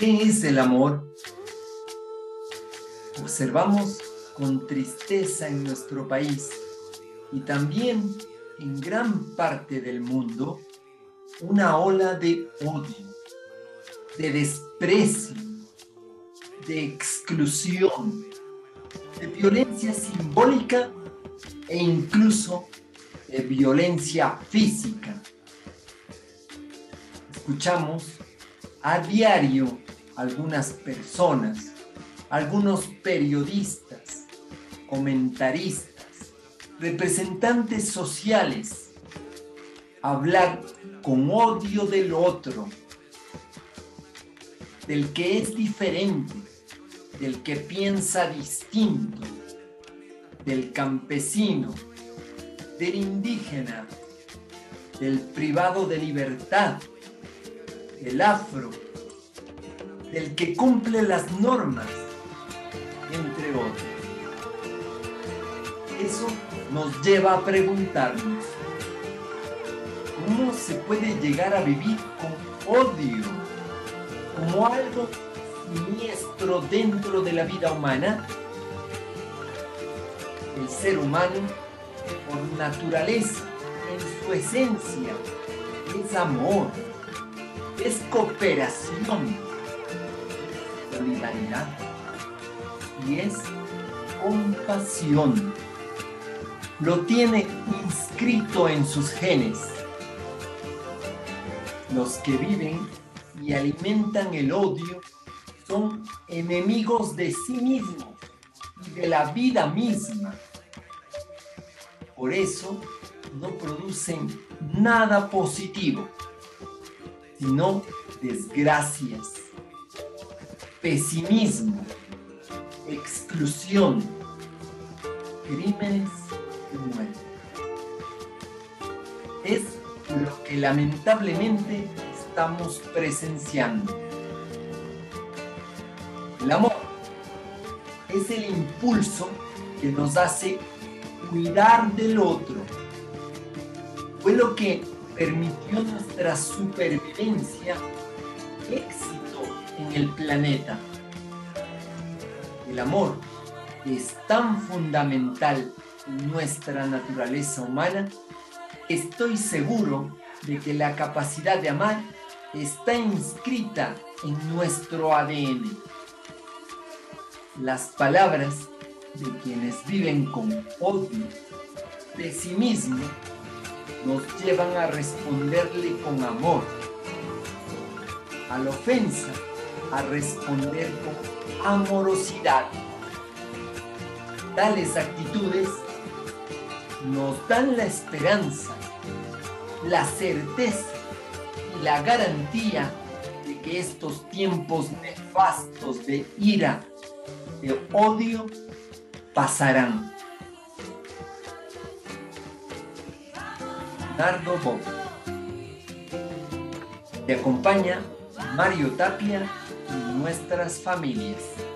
¿Qué es el amor? Observamos con tristeza en nuestro país y también en gran parte del mundo una ola de odio, de desprecio, de exclusión, de violencia simbólica e incluso de violencia física. Escuchamos a diario algunas personas, algunos periodistas, comentaristas, representantes sociales, hablar con odio del otro, del que es diferente, del que piensa distinto, del campesino, del indígena, del privado de libertad, del afro, del que cumple las normas, entre otros. Eso nos lleva a preguntarnos, ¿cómo se puede llegar a vivir con odio como algo siniestro dentro de la vida humana? El ser humano, por naturaleza, en su esencia, es amor es cooperación, solidaridad y es compasión. Lo tiene inscrito en sus genes. Los que viven y alimentan el odio son enemigos de sí mismos y de la vida misma. Por eso no producen nada positivo sino desgracias, pesimismo, exclusión, crímenes y muerte. Es lo que lamentablemente estamos presenciando. El amor es el impulso que nos hace cuidar del otro. Fue lo que permitió nuestra supervivencia, éxito en el planeta. El amor es tan fundamental en nuestra naturaleza humana, estoy seguro de que la capacidad de amar está inscrita en nuestro ADN. Las palabras de quienes viven con odio, pesimismo nos llevan a responderle con amor, a la ofensa, a responder con amorosidad. Tales actitudes nos dan la esperanza, la certeza y la garantía de que estos tiempos nefastos de ira, de odio, pasarán. Bob. Te acompaña Mario Tapia y nuestras familias.